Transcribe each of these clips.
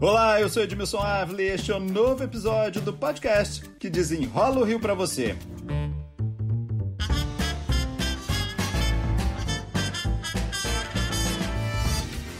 Olá, eu sou Edmilson Avli e este é um novo episódio do podcast que desenrola o Rio para você.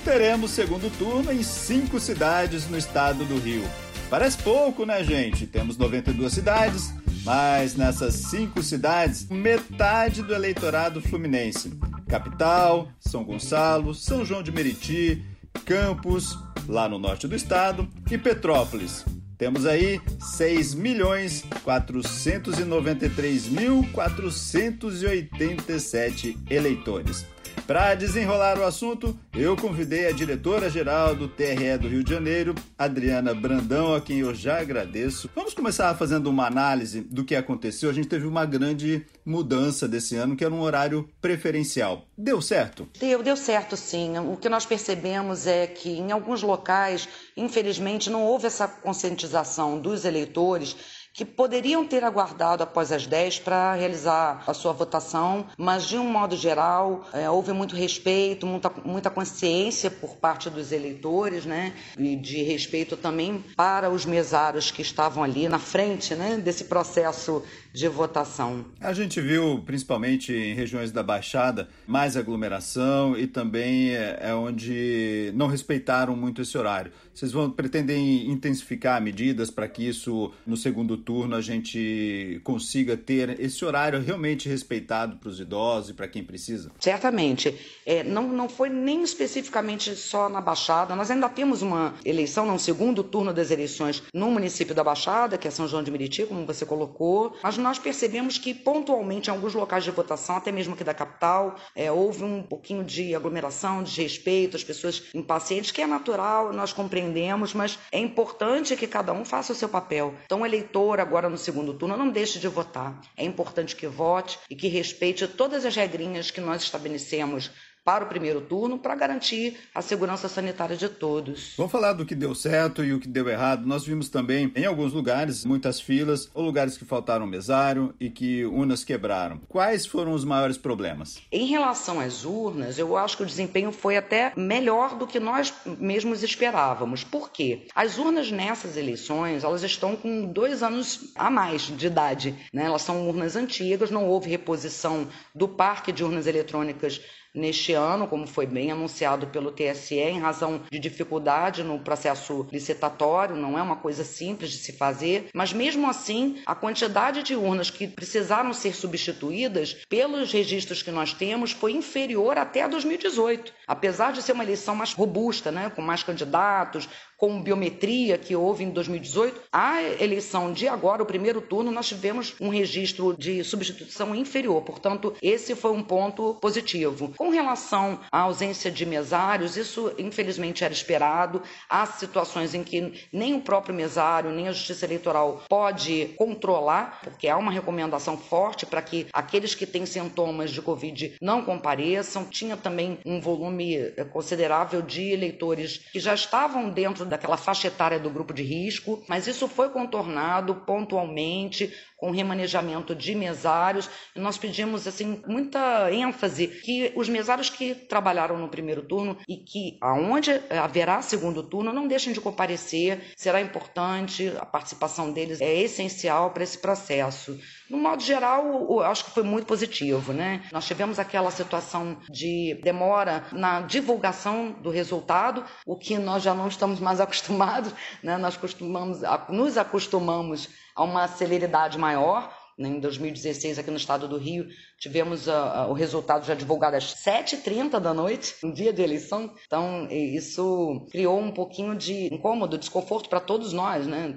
Teremos segundo turno em cinco cidades no estado do Rio. Parece pouco, né, gente? Temos 92 cidades, mas nessas cinco cidades, metade do eleitorado fluminense. Capital, São Gonçalo, São João de Meriti, Campos, lá no norte do estado, e Petrópolis. Temos aí 6 milhões 493 mil 487 eleitores. Para desenrolar o assunto, eu convidei a diretora-geral do TRE do Rio de Janeiro, Adriana Brandão, a quem eu já agradeço. Vamos começar fazendo uma análise do que aconteceu. A gente teve uma grande mudança desse ano, que era um horário preferencial. Deu certo? Deu, deu certo sim. O que nós percebemos é que em alguns locais, infelizmente, não houve essa conscientização dos eleitores que poderiam ter aguardado após as 10 para realizar a sua votação, mas de um modo geral é, houve muito respeito, muita, muita consciência por parte dos eleitores, né, e de respeito também para os mesários que estavam ali na frente, né, desse processo de votação. A gente viu, principalmente em regiões da Baixada, mais aglomeração e também é, é onde não respeitaram muito esse horário. Vocês vão pretendem intensificar medidas para que isso no segundo turno a gente consiga ter esse horário realmente respeitado para os idosos e para quem precisa? Certamente. É, não, não foi nem especificamente só na Baixada. Nós ainda temos uma eleição, no segundo turno das eleições no município da Baixada, que é São João de Meriti, como você colocou. Mas nós percebemos que pontualmente em alguns locais de votação, até mesmo aqui da capital, é, houve um pouquinho de aglomeração, de respeito, as pessoas impacientes, que é natural, nós compreendemos, mas é importante que cada um faça o seu papel. Então, eleitor, agora no segundo turno, não deixe de votar. É importante que vote e que respeite todas as regrinhas que nós estabelecemos para o primeiro turno para garantir a segurança sanitária de todos. Vamos falar do que deu certo e o que deu errado. Nós vimos também em alguns lugares muitas filas ou lugares que faltaram mesário e que urnas quebraram. Quais foram os maiores problemas? Em relação às urnas, eu acho que o desempenho foi até melhor do que nós mesmos esperávamos. Por quê? As urnas nessas eleições elas estão com dois anos a mais de idade. Né? Elas são urnas antigas, não houve reposição do parque de urnas eletrônicas neste ano, como foi bem anunciado pelo TSE, em razão de dificuldade no processo licitatório, não é uma coisa simples de se fazer, mas mesmo assim, a quantidade de urnas que precisaram ser substituídas pelos registros que nós temos foi inferior até a 2018, apesar de ser uma eleição mais robusta, né, com mais candidatos, com biometria que houve em 2018, a eleição de agora, o primeiro turno, nós tivemos um registro de substituição inferior. Portanto, esse foi um ponto positivo. Com relação à ausência de mesários, isso infelizmente era esperado. Há situações em que nem o próprio mesário, nem a Justiça Eleitoral pode controlar, porque há uma recomendação forte para que aqueles que têm sintomas de Covid não compareçam. Tinha também um volume eh, considerável de eleitores que já estavam dentro daquela faixa etária do grupo de risco, mas isso foi contornado pontualmente com remanejamento de mesários. E nós pedimos assim muita ênfase que os mesários que trabalharam no primeiro turno e que aonde haverá segundo turno não deixem de comparecer. Será importante a participação deles é essencial para esse processo. No modo geral, eu acho que foi muito positivo, né? Nós tivemos aquela situação de demora na divulgação do resultado, o que nós já não estamos mais acostumados, né? Nós costumamos, nos acostumamos a uma celeridade maior. Né? Em 2016, aqui no estado do Rio, tivemos uh, uh, o resultado já divulgado às 7h30 da noite, no dia de eleição. Então, isso criou um pouquinho de incômodo, desconforto para todos nós, né?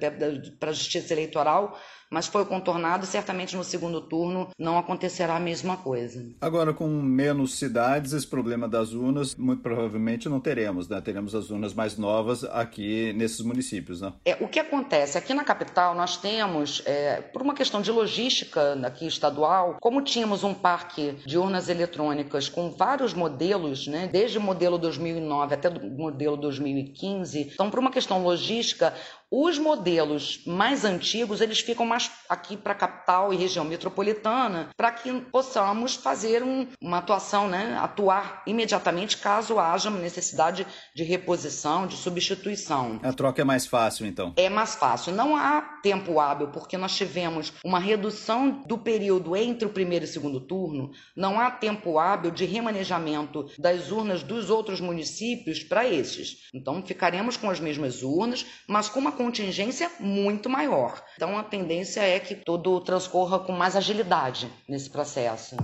para a justiça eleitoral, mas foi contornado. Certamente no segundo turno não acontecerá a mesma coisa. Agora, com menos cidades, esse problema das urnas, muito provavelmente não teremos, né? Teremos as urnas mais novas aqui nesses municípios, né? É, o que acontece? Aqui na capital, nós temos, é, por uma questão de logística aqui estadual, como tínhamos um parque de urnas eletrônicas com vários modelos, né? Desde o modelo 2009 até o modelo 2015, então, por uma questão logística, Os modelos mais antigos, eles ficam mais aqui para a capital e região metropolitana, para que possamos fazer um, uma atuação, né, atuar imediatamente caso haja necessidade de reposição, de substituição. A troca é mais fácil, então? É mais fácil. Não há tempo hábil, porque nós tivemos uma redução do período entre o primeiro e o segundo turno, não há tempo hábil de remanejamento das urnas dos outros municípios para esses. Então, ficaremos com as mesmas urnas, mas com uma contingência muito maior. Então, a tendência é que tudo transcorra com mais agilidade nesse processo.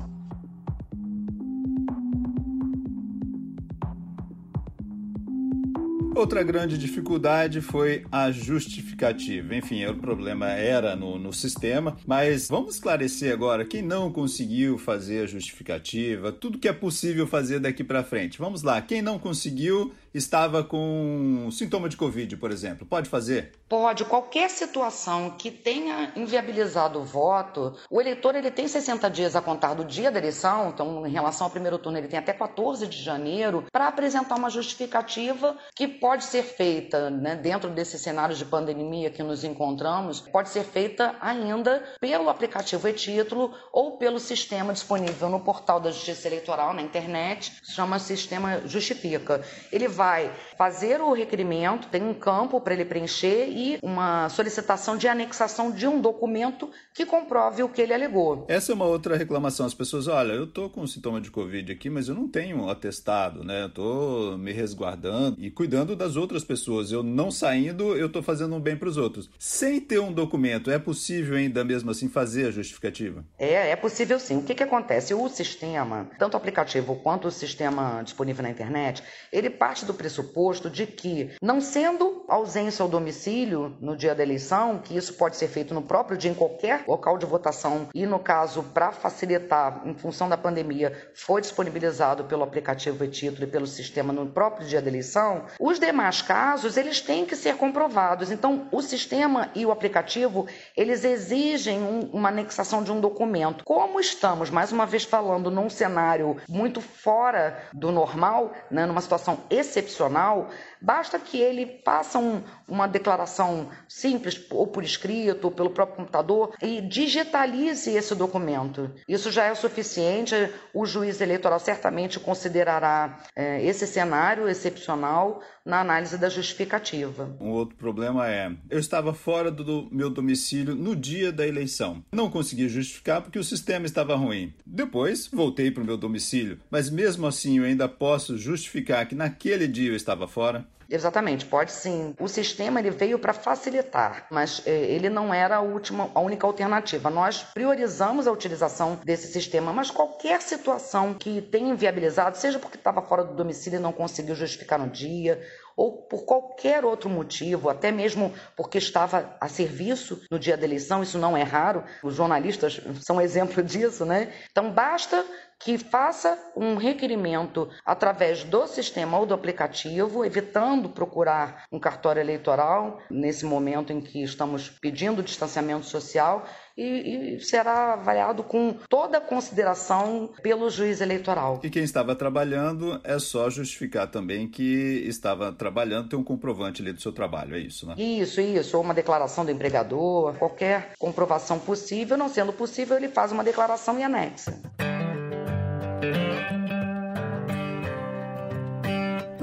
Outra grande dificuldade foi a justificativa. Enfim, o problema era no, no, sistema, mas vamos esclarecer agora quem não conseguiu fazer a justificativa, tudo que é possível fazer daqui para frente. Vamos lá, quem não conseguiu estava com sintoma de Covid, por exemplo, pode fazer? Pode. Qualquer situação que tenha inviabilizado o voto, o eleitor ele tem 60 dias a contar do dia da eleição, então em relação ao primeiro turno ele tem até 14 de janeiro para apresentar uma justificativa que pode ser feita, né, dentro desse cenário de pandemia que nos encontramos, pode ser feita ainda pelo aplicativo e-título ou pelo sistema disponível no portal da Justiça Eleitoral na internet, chama Sistema Justifica. Ele vai fazer o requerimento, tem um campo para ele preencher e uma solicitação de anexação de um documento que comprove o que ele alegou. Essa é uma outra reclamação. As pessoas, olha, eu estou com sintoma de Covid aqui, mas eu não tenho atestado, né? Estou me resguardando e cuidando das outras pessoas. Eu não saindo, eu estou fazendo um bem para os outros. Sem ter um documento, é possível ainda mesmo assim fazer a justificativa? É, é possível sim. O que, que acontece? O sistema, tanto o aplicativo quanto o sistema disponível na internet, ele parte do pressuposto de que, não sendo ausência ao domicílio no dia da eleição, que isso pode ser feito no próprio dia em qualquer local de votação, e no caso, para facilitar, em função da pandemia, foi disponibilizado pelo aplicativo e-título e pelo sistema no próprio dia da eleição, os demais casos, eles têm que ser comprovados. Então, o sistema e o aplicativo, eles exigem um, uma anexação de um documento. Como estamos, mais uma vez falando, num cenário muito fora do normal, né, numa situação excepcional, basta que ele faça um, uma declaração simples, ou por escrito, ou pelo próprio computador, e digitalize esse documento. Isso já é suficiente, o juiz eleitoral certamente considerará é, esse cenário excepcional na análise da justificativa. Um outro problema é: eu estava fora do meu domicílio no dia da eleição. Não consegui justificar porque o sistema estava ruim. Depois voltei para o meu domicílio, mas mesmo assim eu ainda posso justificar que naquele dia eu estava fora. Exatamente, pode sim. O sistema ele veio para facilitar, mas é, ele não era a última, a única alternativa. Nós priorizamos a utilização desse sistema, mas qualquer situação que tenha inviabilizado, seja porque estava fora do domicílio e não conseguiu justificar no dia, ou por qualquer outro motivo, até mesmo porque estava a serviço no dia da eleição, isso não é raro, os jornalistas são exemplo disso, né? Então basta que faça um requerimento através do sistema ou do aplicativo, evitando procurar um cartório eleitoral nesse momento em que estamos pedindo distanciamento social e, e, será avaliado com toda a consideração pelo juiz eleitoral. E quem estava trabalhando é só justificar também que estava trabalhando, tem um comprovante ali do seu trabalho, é isso, né? Isso, isso, ou uma declaração do empregador, qualquer comprovação possível, não sendo possível, ele faz uma declaração e anexa.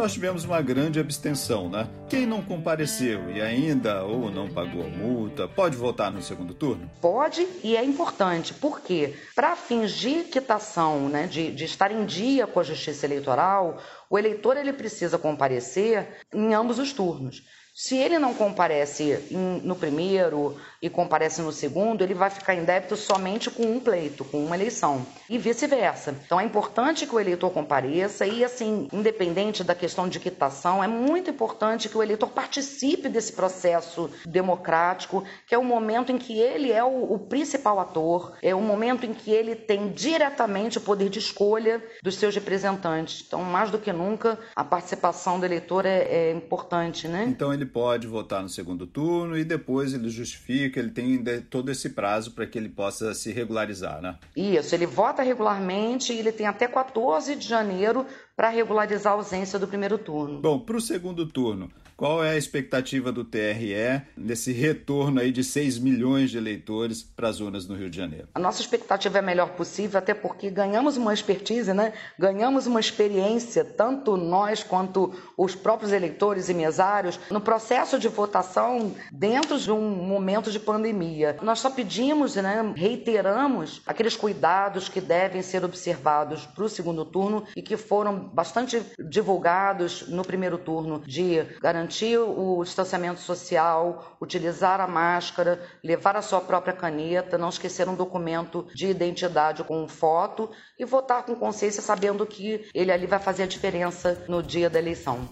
Nós tivemos uma grande abstenção, né? Quem não compareceu e ainda ou não pagou a multa, pode votar no segundo turno? Pode e é importante, porque para fins de quitação, né, de, de estar em dia com a justiça eleitoral, o eleitor ele precisa comparecer em ambos os turnos. Se ele não comparece no primeiro e comparece no segundo, ele vai ficar em débito somente com um pleito, com uma eleição, e vice-versa. Então é importante que o eleitor compareça e, assim, independente da questão de quitação, é muito importante que o eleitor participe desse processo democrático, que é o momento em que ele é o, o principal ator, é o momento em que ele tem diretamente o poder de escolha dos seus representantes. Então, mais do que nunca, a participação do eleitor é, é importante, né? Então ele ele pode votar no segundo turno e depois ele justifica, ele tem todo esse prazo para que ele possa se regularizar, né? Isso, ele vota regularmente e ele tem até 14 de janeiro para regularizar a ausência do primeiro turno. Bom, para o segundo turno, qual é a expectativa do TRE nesse retorno aí de 6 milhões de eleitores para as urnas no Rio de Janeiro? A nossa expectativa é a melhor possível, até porque ganhamos uma expertise, né? ganhamos uma experiência, tanto nós quanto os próprios eleitores e mesários, no processo de votação dentro de um momento de pandemia. Nós só pedimos, né, reiteramos aqueles cuidados que devem ser observados para o segundo turno e que foram bastante divulgados no primeiro turno de garantir garantir o distanciamento social, utilizar a máscara, levar a sua própria caneta, não esquecer um documento de identidade com foto e votar com consciência sabendo que ele ali vai fazer a diferença no dia da eleição.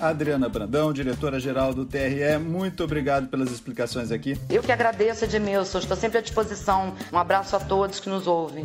Adriana Brandão, diretora-geral do TRE, muito obrigado pelas explicações aqui. Eu que agradeço, Edmilson. Estou sempre à disposição. Um abraço a todos que nos ouvem.